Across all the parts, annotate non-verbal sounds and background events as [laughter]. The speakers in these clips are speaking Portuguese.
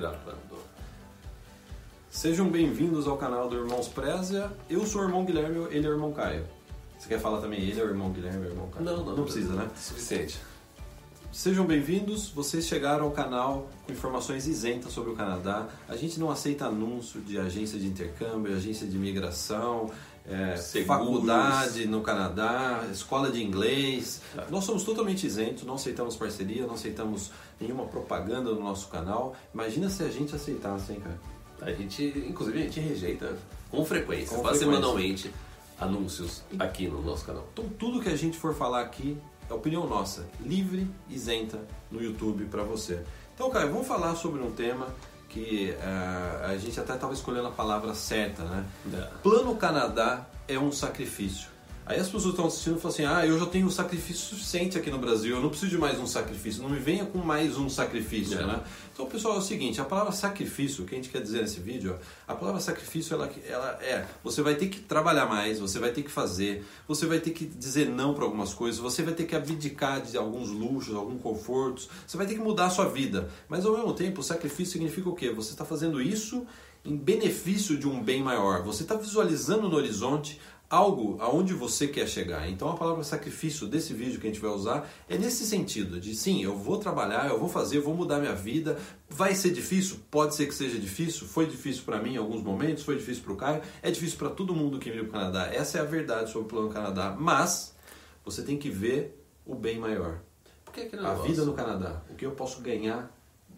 Gravando. Sejam bem-vindos ao canal do Irmãos Prézia. Eu sou o irmão Guilherme, ele é o irmão Caio. Você quer falar também ele é o irmão Guilherme, é o irmão Caio? Não, não. Não precisa, né? Suficiente. Sejam bem-vindos, vocês chegaram ao canal com informações isentas sobre o Canadá. A gente não aceita anúncio de agência de intercâmbio, agência de imigração, é, Seguros. faculdade no Canadá, escola de inglês. Nós somos totalmente isentos, não aceitamos parceria, não aceitamos nenhuma propaganda no nosso canal. Imagina se a gente aceitasse, hein, cara? A gente, inclusive, a gente rejeita com frequência, Com quase frequência. semanalmente, anúncios aqui no nosso canal. Então tudo que a gente for falar aqui é opinião nossa, livre, isenta no YouTube para você. Então, Caio, vamos falar sobre um tema que eh, a gente até estava escolhendo a palavra certa, né? Plano Canadá é um sacrifício. Aí as pessoas estão assistindo e falam assim: ah, eu já tenho um sacrifício suficiente aqui no Brasil, eu não preciso de mais um sacrifício, não me venha com mais um sacrifício, É. né? Então, pessoal, é o seguinte: a palavra sacrifício, o que a gente quer dizer nesse vídeo, a palavra sacrifício ela, ela é: você vai ter que trabalhar mais, você vai ter que fazer, você vai ter que dizer não para algumas coisas, você vai ter que abdicar de alguns luxos, alguns confortos, você vai ter que mudar a sua vida. Mas ao mesmo tempo, o sacrifício significa o quê? Você está fazendo isso em benefício de um bem maior. Você está visualizando no horizonte algo aonde você quer chegar. Então a palavra sacrifício desse vídeo que a gente vai usar é nesse sentido, de sim, eu vou trabalhar, eu vou fazer, eu vou mudar minha vida. Vai ser difícil? Pode ser que seja difícil. Foi difícil para mim em alguns momentos, foi difícil para o Caio, é difícil para todo mundo que veio para o Canadá. Essa é a verdade sobre o plano Canadá, mas você tem que ver o bem maior. Porque aquele A negócio- vida no Canadá, o que eu posso ganhar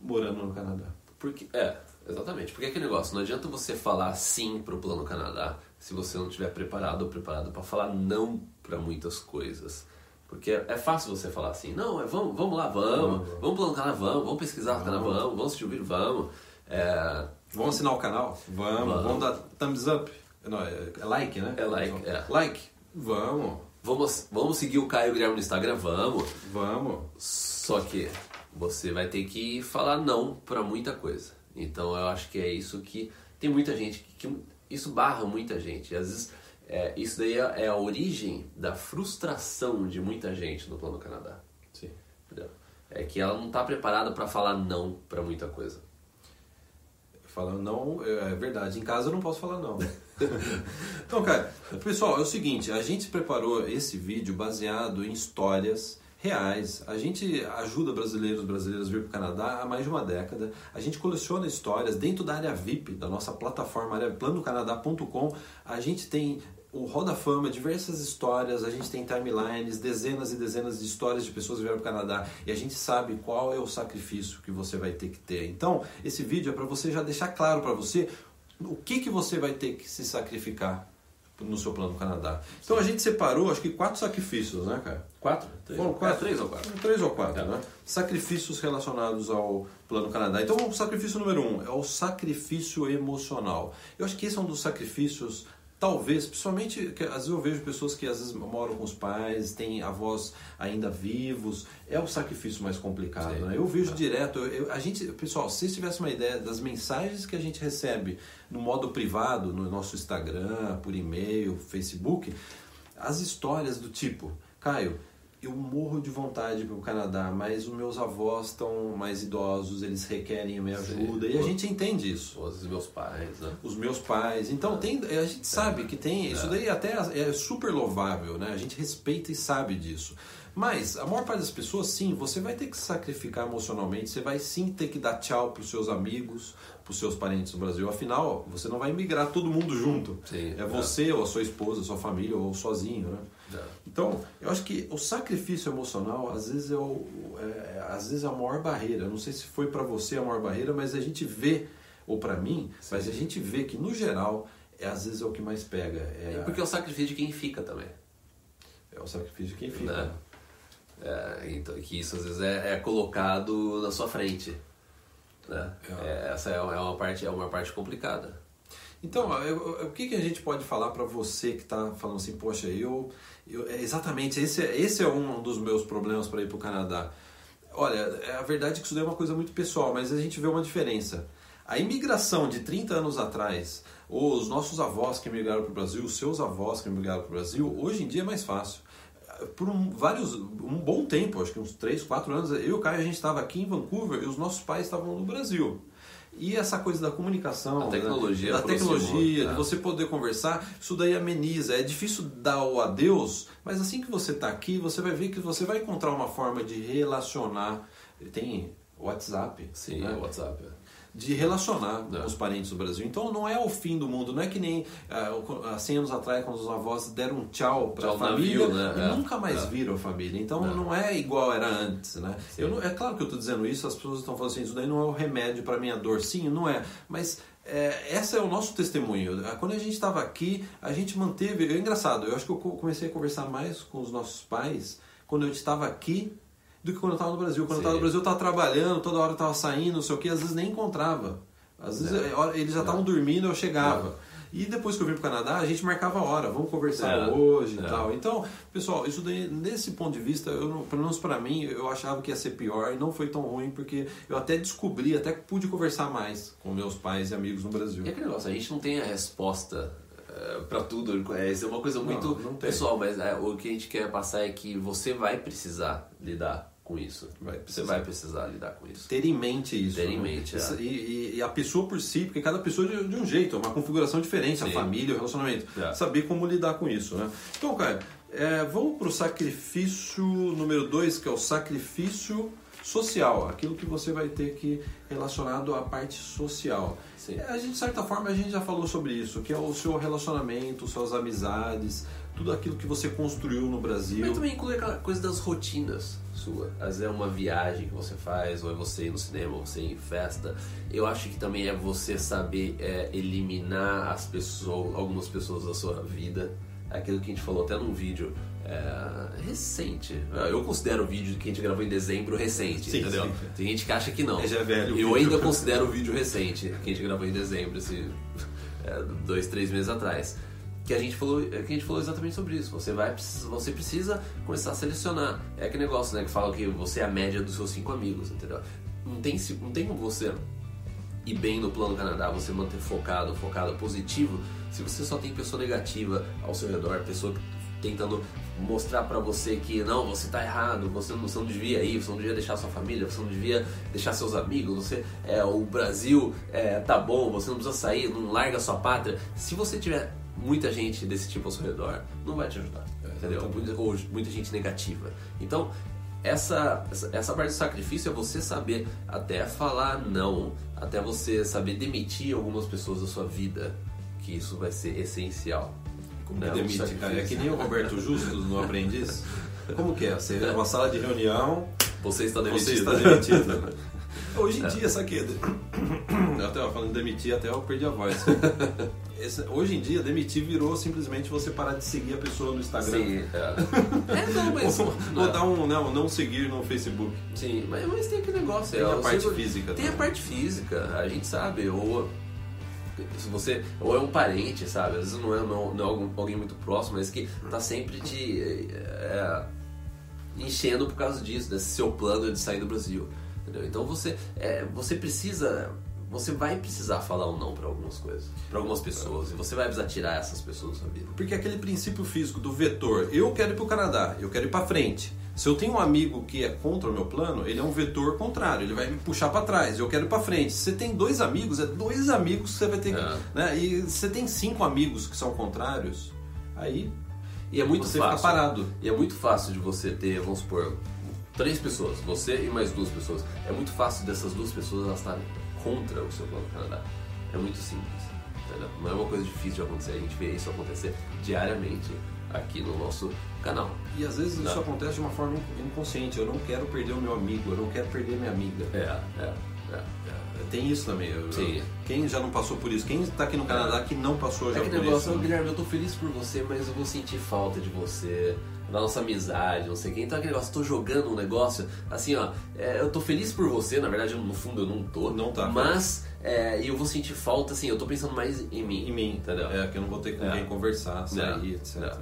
morando no Canadá. Porque, é, exatamente. Porque aquele negócio, não adianta você falar sim pro Plano Canadá se você não estiver preparado ou preparado para falar não para muitas coisas. Porque é, é fácil você falar assim, não, é, vamos, vamos lá, vamos, Vamos, vamos, vamos. Canadá, vamos, vamos pesquisar no Canadá, Vamos. vamos, vamos assistir o vídeo, vamos. É, Vamos assinar o canal? Vamos. Vamos. Vamos dar thumbs up? Não, é é like, né? É like, é. Like? Vamos. vamos, vamos seguir o Caio Guilherme no Instagram, vamos. Vamos. Só que você vai ter que falar não para muita coisa. Então eu acho que é isso que tem muita gente que, que isso barra muita gente. Às vezes é, isso daí é é a origem da frustração de muita gente no Plano Canadá. Sim. Entendeu? É que ela não está preparada para falar não para muita coisa. Falando não, é verdade. Em casa eu não posso falar não. [laughs] então, cara, pessoal, é o seguinte: a gente preparou esse vídeo baseado em histórias reais. A gente ajuda brasileiros brasileiras a vir para o Canadá há mais de uma década. A gente coleciona histórias dentro da área VIP, da nossa plataforma planocanadá.com. A gente tem o Roda Fama, diversas histórias, a gente tem timelines, dezenas e dezenas de histórias de pessoas que vieram para o Canadá e a gente sabe qual é o sacrifício que você vai ter que ter. Então, esse vídeo é para você já deixar claro para você o que, que você vai ter que se sacrificar no seu plano Canadá. Então a gente separou, acho que quatro sacrifícios, né, cara? Quatro? Três, Foram quatro? É, três ou quatro? Três ou quatro, É. né? Sacrifícios relacionados ao Plano Canadá. Então, o sacrifício número um é o sacrifício emocional. Eu acho que esse é um dos sacrifícios, talvez, principalmente, às vezes eu vejo pessoas que às vezes moram com os pais, têm avós ainda vivos, é o sacrifício mais complicado, Sim. né? Eu vejo direto, eu- eu- a gente, pessoal, se vocês tivessem uma ideia das mensagens que a gente recebe no modo privado, no nosso Instagram, por e-mail, Facebook, as histórias do tipo, Caio, eu morro de vontade para o Canadá, mas os meus avós estão mais idosos, eles requerem a minha Sim. ajuda, e a gente entende isso. Os meus pais, né? Os meus pais. Então, tem, a gente sabe que tem. Isso daí até é super louvável, né? A gente respeita e sabe disso. Mas, a maior parte das pessoas, sim, você vai ter que se sacrificar emocionalmente, você vai sim ter que dar tchau para os seus amigos, para os seus parentes no Brasil. Afinal, você não vai migrar todo mundo junto. Sim, é é. você, ou a sua esposa, a sua família, ou sozinho, né? É. Então, eu acho que o sacrifício emocional, às vezes, é, o, é, é- às vezes é a maior barreira. Eu não sei se foi para você a maior barreira, mas a gente vê, ou para mim, mas a gente vê que, no geral, é, às vezes é o que mais pega. É, E porque é o sacrifício de quem fica também. é o sacrifício de quem fica. Né? É, então, que isso às vezes é, é colocado na sua frente. Né? É. É, essa é, é uma parte, é uma parte complicada. Então, o que, que a gente pode falar para você que está falando assim, poxa, eu, eu- é exatamente esse, é- esse é um dos meus problemas para ir para o Canadá. Olha, é a verdade é que isso daí é uma coisa muito pessoal, mas a gente vê uma diferença. A imigração de 30 anos atrás, os nossos avós que migraram para o Brasil, os seus avós que migraram para o Brasil, hoje em dia é mais fácil. Por um, vários, um bom tempo, acho que uns 3, 4 anos, eu e o Caio, a gente estava aqui em Vancouver e os nossos pais estavam no Brasil. E essa coisa da comunicação, A tecnologia né? da tecnologia, né? de você poder conversar, isso daí ameniza. É difícil dar o adeus, mas assim que você está aqui, você vai ver que você vai encontrar uma forma de relacionar. Tem WhatsApp, Sim, né? WhatsApp. é. De relacionar É. com os parentes do Brasil. Então não é o fim do mundo, não é que nem ah, há 100 anos atrás, quando os avós deram um tchau para a família navio, né? e É. nunca mais É. viram a família. Então É. não é igual era antes, né? Sim. Eu não- é claro que eu estou dizendo isso, as pessoas estão falando assim, isso daí não é o remédio para minha dor. Sim, não é, mas é, essa é o nosso testemunho. Quando a gente estava aqui, a gente manteve. É engraçado, eu acho que eu co- comecei a conversar mais com os nossos pais quando eu estava aqui do que quando eu estava no Brasil. Quando eu estava no Sim. Brasil, eu estava trabalhando, toda hora eu estava saindo, não sei o que, às vezes nem encontrava. Às vezes É. é, eles já É. estavam dormindo, eu chegava. E depois que eu vim para o Canadá, a gente marcava a hora, vamos conversar É. hoje e É. tal. Então, pessoal, isso daí, nesse ponto de vista, eu, não- pelo menos para mim, eu achava que ia ser pior e não foi tão ruim, porque eu até descobri, até pude conversar mais com meus pais e amigos no Brasil. E aquele negócio, a gente não tem a resposta para tudo. É, Isso é uma coisa muito Não, não pessoal, mas é, o que a gente quer passar é que você vai precisar lidar com isso. Vai Você vai precisar lidar com isso. Ter em mente isso. Ter em né? mente, é. E, e- a pessoa por si, porque cada pessoa de, de um jeito, é uma configuração diferente, a Sim. família, o relacionamento. É. Saber como lidar com isso, né? Então, cara, é, vamos pro sacrifício número dois, que é o sacrifício social. Aquilo que você vai ter que relacionado à parte social. Sim. É, a gente, de certa forma, a gente já falou sobre isso, que é o seu relacionamento, suas amizades, tudo aquilo que você construiu no Brasil. Mas também inclui aquela coisa das rotinas sua. Às vezes é uma viagem que você faz, ou é você ir no cinema, ou você ir em festa. Eu acho que também é você saber é, eliminar as pessoas, algumas pessoas da sua vida. Aquilo que a gente falou até num vídeo é, recente. Eu considero o vídeo que a gente gravou em dezembro recente, Sim, entendeu? sim. Tem gente que acha que não. É, já é velho Eu ainda considero o vídeo recente, que a gente gravou em dezembro, esse, é, dois, três meses atrás. Que a gente falou, que a gente falou exatamente sobre isso. Você vai, você precisa começar a selecionar. É aquele negócio, né, que fala que você é a média dos seus cinco amigos, entendeu? Não tem, não tem como você ir bem no plano Canadá, você manter focado, focado, positivo, se você só tem pessoa negativa ao seu redor, pessoa tentando mostrar pra você que não, você tá errado, você não, você não devia ir, você não devia deixar sua família, você não devia deixar seus amigos, você é o Brasil é, tá bom, você não precisa sair, não larga sua pátria. Se você tiver muita gente desse tipo ao seu redor, não vai te ajudar, entendeu? Muita, ou muita gente negativa. Então, essa, essa, essa parte do sacrifício é você saber até falar não, até você saber demitir algumas pessoas da sua vida, que isso vai ser essencial. Como Né, que demite, cara? É que nem o Roberto Justus no Aprendiz. Como que é? Você é uma sala de reunião, Você está demitido. você está demitido. [laughs] Hoje em dia, sabe que... [coughs] Eu até falando de demitir, até eu perdi a voz. [laughs] Esse- hoje em dia, demitir virou simplesmente você parar de seguir a pessoa no Instagram. Sim, é. [laughs] É, não, mas. Ou, ou dar um não, não seguir no Facebook. Sim, mas, mas tem aquele negócio. Tem é, a parte seu- física Tem a também. parte física, a gente sabe. Ou se você ou é um parente, sabe? Às vezes não é, não, não é alguém muito próximo, mas que tá sempre te é, enchendo por causa disso, desse seu plano de sair do Brasil. Entendeu? Então você, é, você precisa. Você vai precisar falar um não para algumas coisas, para algumas pessoas, e você vai precisar tirar essas pessoas da sua vida. Porque aquele princípio físico do vetor, eu quero ir para o Canadá, eu quero ir para frente. Se eu tenho um amigo que é contra o meu plano, ele é um vetor contrário, ele vai me puxar para trás, eu quero ir para frente. Se você tem dois amigos, é dois amigos que você vai ter que. É. Né? E se você tem cinco amigos que são contrários, aí E é muito você fácil. fica parado. E é muito fácil de você ter, vamos supor, três pessoas, você e mais duas pessoas. É muito fácil dessas duas pessoas elas estarem contra o seu plano Canadá. É muito simples. entendeu? Não é uma coisa difícil de acontecer, a gente vê isso acontecer diariamente aqui no nosso canal. E às vezes isso Não. acontece de uma forma inconsciente. Eu não quero perder o meu amigo, eu não quero perder minha amiga. É, é, é. É, Tem isso também. Eu- Sim. eu- quem já não passou por isso? Quem está aqui no Canadá que não passou já É por aquele negócio, isso? "Ô, Guilherme, eu tô feliz por você, mas eu vou sentir falta de você, da nossa amizade, não sei o que. Então aquele negócio, tô jogando um negócio, assim, ó, é, eu tô feliz por você, na verdade, no fundo eu não tô. Não tá. Mas é, eu vou sentir falta, assim, eu tô pensando mais em mim. Em mim, entendeu? É, que eu não vou ter com É. quem conversar, sair, É. etc. É.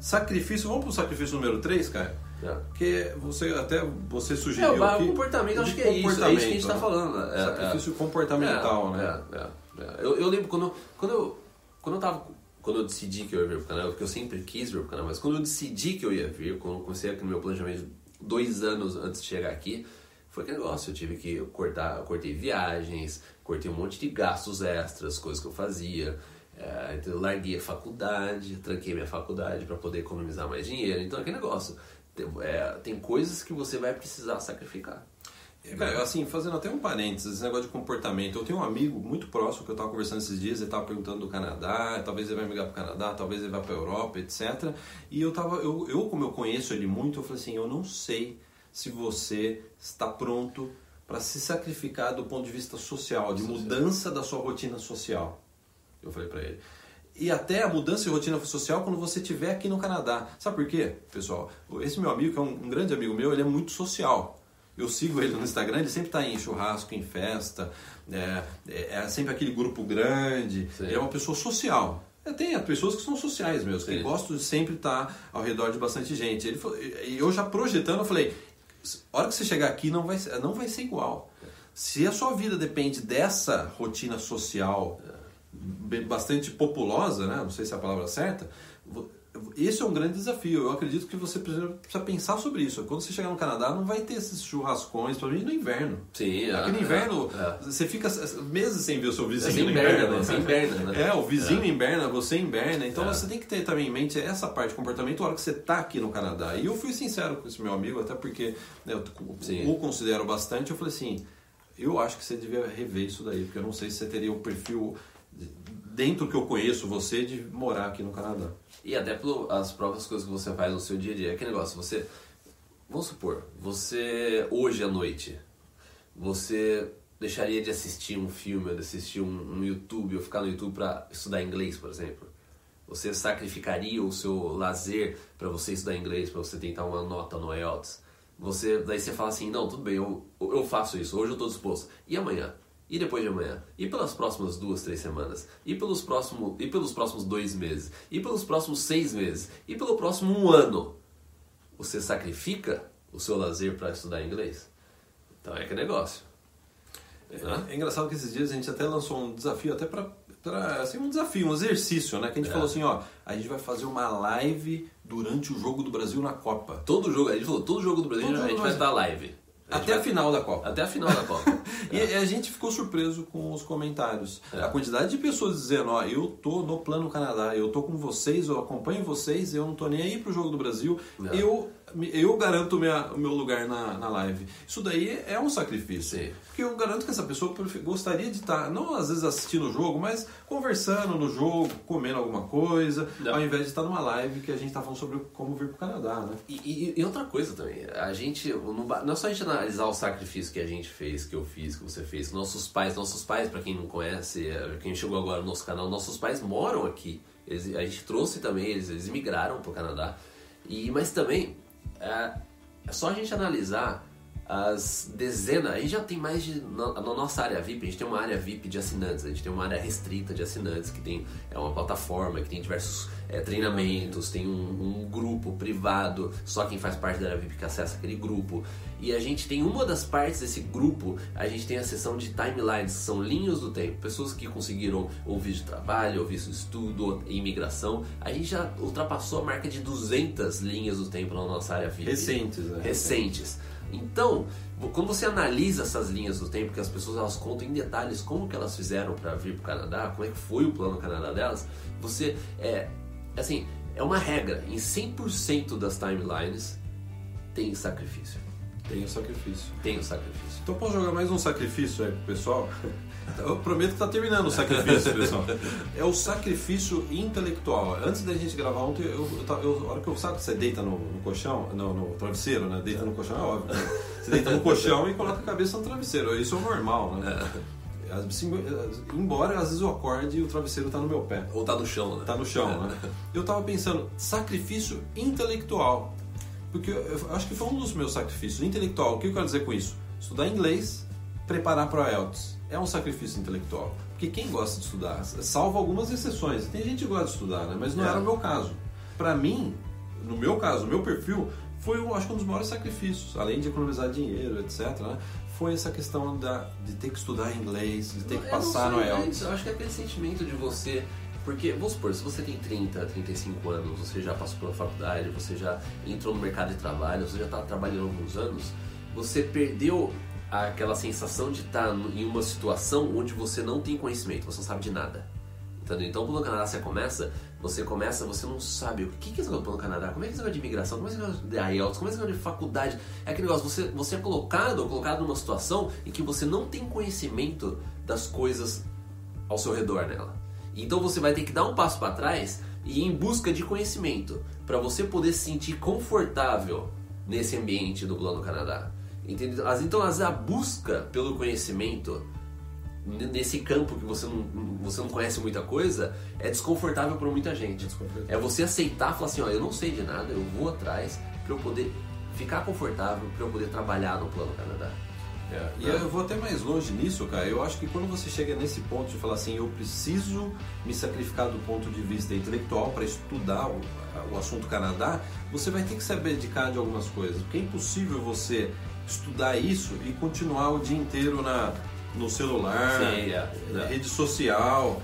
Sacrifício, vamos pro sacrifício número 3, cara? É. Porque você até você É, sugeriu o, aqui, o comportamento, o acho que é isso, é isso que a gente comportamento, tá né? falando. É, Sacrifício é. comportamental, É, né? é, é, é. Eu, eu lembro quando, quando, eu, quando eu tava. Quando eu decidi que eu ia vir pro canal, porque eu sempre quis vir pro canal, mas quando eu decidi que eu ia vir, quando eu comecei no meu planejamento dois anos antes de chegar aqui, foi aquele negócio. Eu tive que cortar, cortei viagens, cortei um monte de gastos extras, coisas que eu fazia. É, então eu larguei a faculdade, tranquei minha faculdade para poder economizar mais dinheiro. Então, aquele negócio. Tem, é, tem coisas que você vai precisar sacrificar. É, assim, fazendo até um parênteses, esse negócio de comportamento. Eu tenho um amigo muito próximo que eu estava conversando esses dias, ele estava perguntando do Canadá, talvez ele vai migrar para o Canadá, talvez ele vá para a Europa, etc. E eu tava, eu, eu, como eu conheço ele muito, eu falei assim, eu não sei se você está pronto para se sacrificar do ponto de vista social, de mudança da sua rotina social. Eu falei para ele. E até a mudança de rotina social quando você estiver aqui no Canadá. Sabe por quê, pessoal? Esse meu amigo, que é um, um grande amigo meu, ele é muito social. Eu sigo ele no Instagram, ele sempre está em churrasco, em festa, é, é, é sempre aquele grupo grande. Sim. Ele é uma pessoa social. É, tem pessoas que são sociais mesmo, Sim. que gostam de sempre estar ao redor de bastante gente. Ele e eu já projetando, eu falei, a hora que você chegar aqui não vai, não vai ser igual. Se a sua vida depende dessa rotina social bastante populosa, né? não sei se é a palavra certa, esse é um grande desafio. Eu acredito que você precisa, pensar sobre isso. Quando você chegar no Canadá, não vai ter esses churrascões, principalmente no inverno. Sim, Porque no é, inverno, é, é. você fica meses sem ver o seu vizinho. Você inverna, né? Você inverna, né? É, o vizinho é. inverna, você inverna. Então é. você tem que ter também em mente essa parte de comportamento na hora que você está aqui no Canadá. E eu fui sincero com esse meu amigo, até porque né, eu Sim. o considero bastante. Eu falei assim: eu acho que você devia rever isso daí, porque eu não sei se você teria o perfil dentro que eu conheço você de morar aqui no Canadá. E até pelas próprias coisas que você faz no seu dia a dia. É que negócio, você. Vamos supor, você hoje à noite, você deixaria de assistir um filme, de assistir um, um YouTube, ou ficar no YouTube para estudar inglês, por exemplo? Você sacrificaria o seu lazer para você estudar inglês, para você tentar uma nota no IELTS? Você, daí você fala assim, não, tudo bem, eu, eu faço isso, hoje eu estou disposto. E amanhã? E depois de amanhã? E pelas próximas duas, três semanas? E pelos, próximo, e pelos próximos dois meses? E pelos próximos seis meses? E pelo próximo um ano? Você sacrifica o seu lazer para estudar inglês? Então é que negócio. É, é, engraçado que esses dias a gente até lançou um desafio, até para assim, um desafio, um exercício, né? Que a gente é. falou assim, ó, a gente vai fazer uma live durante o jogo do Brasil na Copa. Todo jogo, a gente falou, todo jogo do Brasil todo a gente vai estar live. Até a final da Copa. Até a final da Copa. [laughs] e a gente ficou surpreso com os comentários. É. A quantidade de pessoas dizendo, ó, eu tô no plano Canadá, eu tô com vocês, eu acompanho vocês, eu não tô nem aí pro jogo do Brasil. É. Eu eu garanto minha, o meu lugar na, na live. Isso daí é um sacrifício. Sim. Porque eu garanto que essa pessoa gostaria de estar, não às vezes assistindo o jogo, mas conversando no jogo, comendo alguma coisa, não. ao invés de estar numa live que a gente está falando sobre como vir para o Canadá. Né? E, e, e, outra coisa também, a gente, não, não é só a gente analisar o sacrifício que a gente fez, que eu fiz, que você fez, nossos pais, nossos pais, para quem não conhece, é, quem chegou agora no nosso canal, nossos pais moram aqui. Eles, a gente trouxe também, eles, eles migraram para o Canadá. E, mas também é, é só a gente analisar as dezenas, a gente já tem mais de. Na, na, nossa área VIP, a gente tem uma área VIP de assinantes, a gente tem uma área restrita de assinantes, que tem é uma plataforma, que tem diversos é, treinamentos, tem um, um, grupo privado, só quem faz parte da área VIP que acessa aquele grupo. E a gente tem uma das partes desse grupo, a gente tem a seção de timelines, que são linhas do tempo, pessoas que conseguiram ouvir de trabalho, ouvir de estudo, imigração. A gente já ultrapassou a marca de 200 linhas do tempo na nossa área VIP. Recentes, né? Recentes. Então, quando você analisa essas linhas do tempo, que as pessoas elas contam em detalhes como que elas fizeram para vir para o Canadá, como é que foi o plano Canadá delas, você é assim, é uma regra, em 100% das timelines tem sacrifício. Tem o sacrifício. Tem o sacrifício. Então posso jogar mais um sacrifício aí pro pessoal? Eu prometo que está terminando o sacrifício, pessoal. É o sacrifício intelectual. Antes da gente gravar ontem, eu, eu, eu, a hora que eu sabe que você deita no, no colchão, no, no, travesseiro, né? Deita no colchão, é óbvio. Né? Você deita no colchão e coloca a cabeça no travesseiro. Isso é normal, né? Assim, embora às vezes eu acorde e o travesseiro está no meu pé. Ou está no chão, né? Está no chão, é. né? Eu estava pensando, sacrifício intelectual. Porque eu acho que foi um dos meus sacrifícios. Intelectual, o que eu quero dizer com isso? Estudar inglês, preparar para o IELTS é um sacrifício intelectual. Porque quem gosta de estudar, salvo algumas exceções, tem gente que gosta de estudar, né? mas não é. era o meu caso. Para mim, no meu caso, o meu perfil, foi acho que um dos maiores sacrifícios, além de economizar dinheiro, etc. Né? Foi essa questão da, de ter que estudar inglês, de ter que passar no IELTS. Eu acho que é aquele sentimento de você porque, vamos supor, se você tem 30, 35 anos, você já passou pela faculdade, você já entrou no mercado de trabalho, você já está trabalhando há alguns anos, você perdeu aquela sensação de estar em uma situação onde você não tem conhecimento, você não sabe de nada. Entendeu? Então, quando no Canadá você começa, você começa, você não sabe o que, que é esse negócio no Canadá, como é que é esse de imigração, como é esse negócio de IELTS, como é esse negócio de faculdade. É aquele negócio, você, você é colocado ou colocado numa situação em que você não tem conhecimento das coisas ao seu redor nela. Então você vai ter que dar um passo para trás e ir em busca de conhecimento para você poder se sentir confortável nesse ambiente do Plano Canadá. Entendeu? Então, a busca pelo conhecimento nesse campo que você não, você não conhece muita coisa, é desconfortável para muita gente. É você aceitar, falar assim, ó, eu não sei de nada, eu vou atrás para eu poder ficar confortável, para eu poder trabalhar no Plano Canadá. É, e eu vou até mais longe nisso, cara. Eu acho que quando você chega nesse ponto de falar assim, eu preciso me sacrificar do ponto de vista intelectual para estudar o, o assunto Canadá, você vai ter que se abdicar de algumas coisas. Porque é impossível você estudar isso e continuar o dia inteiro na, no celular, Sim, é, é. rede social.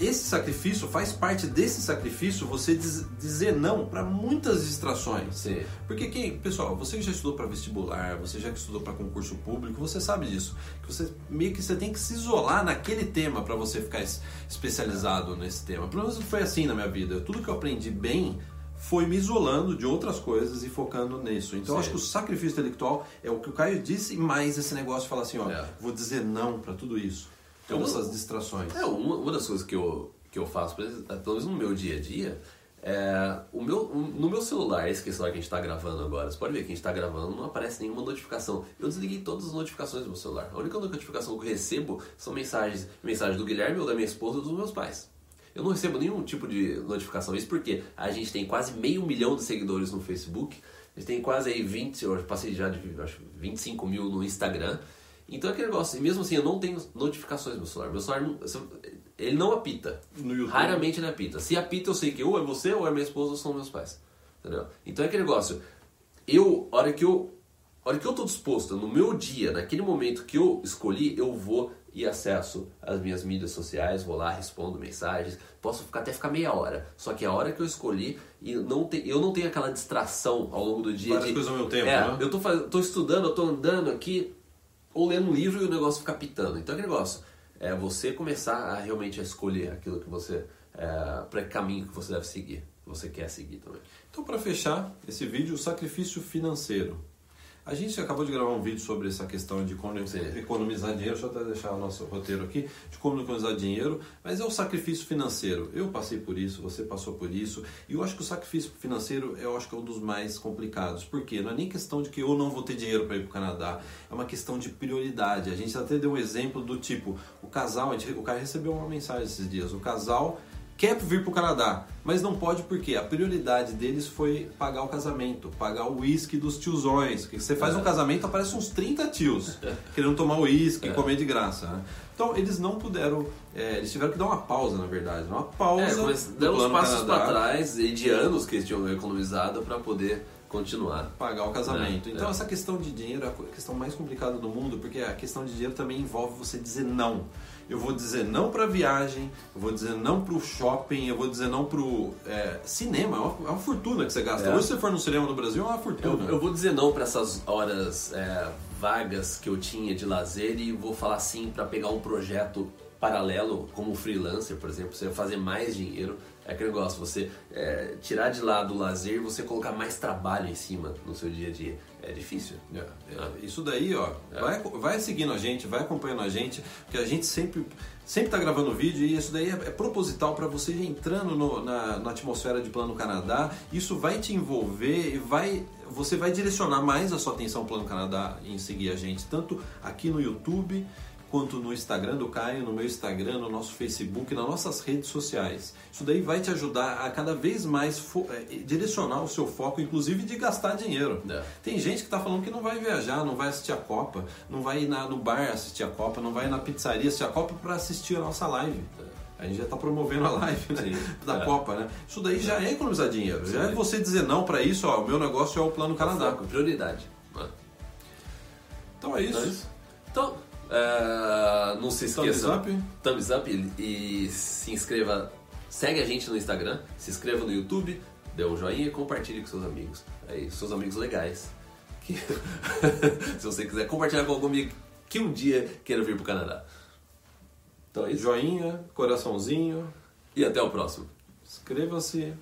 Esse sacrifício faz parte desse sacrifício você diz, dizer não para muitas distrações. Sim. Porque quem, pessoal, você já estudou para vestibular, você já estudou para concurso público, você sabe disso. Que você meio que você tem que se isolar naquele tema para você ficar especializado nesse tema. Pelo menos foi assim na minha vida. Tudo que eu aprendi bem foi me isolando de outras coisas e focando nisso. Então, acho que o sacrifício intelectual é o que o Caio disse, mais esse negócio de falar assim, ó, é. vou dizer não para tudo isso. Todas essas distrações. É, uma, uma, das coisas que eu, que eu faço, pelo menos no meu dia a dia, é, o meu, no meu celular, esse celular que a gente está gravando agora, você pode ver que a gente está gravando, não aparece nenhuma notificação. Eu desliguei todas as notificações do meu celular. A única notificação que eu recebo são mensagens, mensagens do Guilherme ou da minha esposa ou dos meus pais. Eu não recebo nenhum tipo de notificação. Isso porque a gente tem quase meio milhão de seguidores no Facebook. A gente tem quase aí 20, eu passei já de acho, 25 mil no Instagram. Então é aquele negócio, e mesmo assim eu não tenho notificações no celular. Meu celular não, ele não apita. Raramente ele apita. Se apita, eu sei que ou é você, ou é minha esposa, ou são meus pais. Entendeu? Então é aquele negócio. Eu, hora que eu, hora que eu tô disposto, no meu dia, naquele momento que eu escolhi, eu vou e acesso às minhas mídias sociais, vou lá, respondo mensagens, posso ficar, até ficar meia hora. Só que a hora que eu escolhi, e não te, eu não tenho aquela distração ao longo do dia. Várias de, coisas ao meu tempo, é, né? Eu tô, faz, tô estudando, eu tô andando aqui, ou lendo um livro e o negócio fica pitando. Então, aquele negócio é você começar a realmente a escolher aquilo que você, é, para caminho que você deve seguir, que você quer seguir também. Então, para fechar esse vídeo, o sacrifício financeiro. A gente acabou de gravar um vídeo sobre essa questão de economizar dinheiro, deixa eu até deixar o nosso roteiro aqui, de como economizar dinheiro, mas é o sacrifício financeiro. Eu passei por isso, você passou por isso, e eu acho que o sacrifício financeiro eu acho que é um dos mais complicados. Por quê? Não é nem questão de que eu não vou ter dinheiro para ir para o Canadá, é uma questão de prioridade. A gente até deu um exemplo do tipo, o casal, o cara recebeu uma mensagem esses dias, o casal quer vir para o Canadá, mas não pode porque a prioridade deles foi pagar o casamento, pagar o uísque dos tiozões. Que você faz é. um casamento, aparece uns 30 tios [laughs] querendo tomar uísque e é. comer de graça. Né? Então eles não puderam, é, eles tiveram que dar uma pausa na verdade, uma pausa. É, mas deu uns passos para trás e de anos que eles tinham economizado para poder continuar. Pagar o casamento. É, então, é. essa questão de dinheiro é a questão mais complicada do mundo, porque a questão de dinheiro também envolve você dizer não eu vou dizer não para viagem, eu vou dizer não para o shopping, eu vou dizer não para o é, cinema. É uma, é uma, fortuna que você gasta. É. Hoje, se você for no cinema no Brasil, é uma fortuna. Eu, eu vou dizer não para essas horas é, vagas que eu tinha de lazer e vou falar sim para pegar um projeto paralelo, como freelancer, por exemplo, você fazer mais dinheiro. É aquele negócio, você é, tirar de lado o lazer e você colocar mais trabalho em cima no seu dia a dia. É difícil. É, é, isso daí, ó, é. vai, vai seguindo a gente, vai acompanhando a gente, porque a gente sempre sempre está gravando vídeo e isso daí é, é proposital para você ir entrando no, na, na, atmosfera de Plano Canadá. Isso vai te envolver e vai você vai direcionar mais a sua atenção ao Plano Canadá em seguir a gente, tanto aqui no YouTube quanto no Instagram do Caio, no meu Instagram, no nosso Facebook, nas nossas redes sociais. Isso daí vai te ajudar a cada vez mais é, direcionar o seu foco, inclusive de gastar dinheiro. É. Tem gente que está falando que não vai viajar, não vai assistir a Copa, não vai ir na, no bar assistir a Copa, não vai ir na pizzaria assistir a Copa para assistir a nossa live. A gente já está promovendo a live né? [laughs] da é. Copa, né? Isso daí já é economizar dinheiro. Já é você dizer não para isso, ó, o meu negócio é o Plano Canadá. Foco, prioridade. Então é isso. Então, Uh, não se esqueça. Thumbs up. Thumbs up e, e, se inscreva. Segue a gente no Instagram, se inscreva no YouTube, dê um joinha e compartilhe com seus amigos. Aí, seus amigos legais que [laughs] se você quiser compartilhar com algum amigo que um dia queira vir pro Canadá. Então é isso. Joinha, coraçãozinho, E até o próximo. inscreva-se.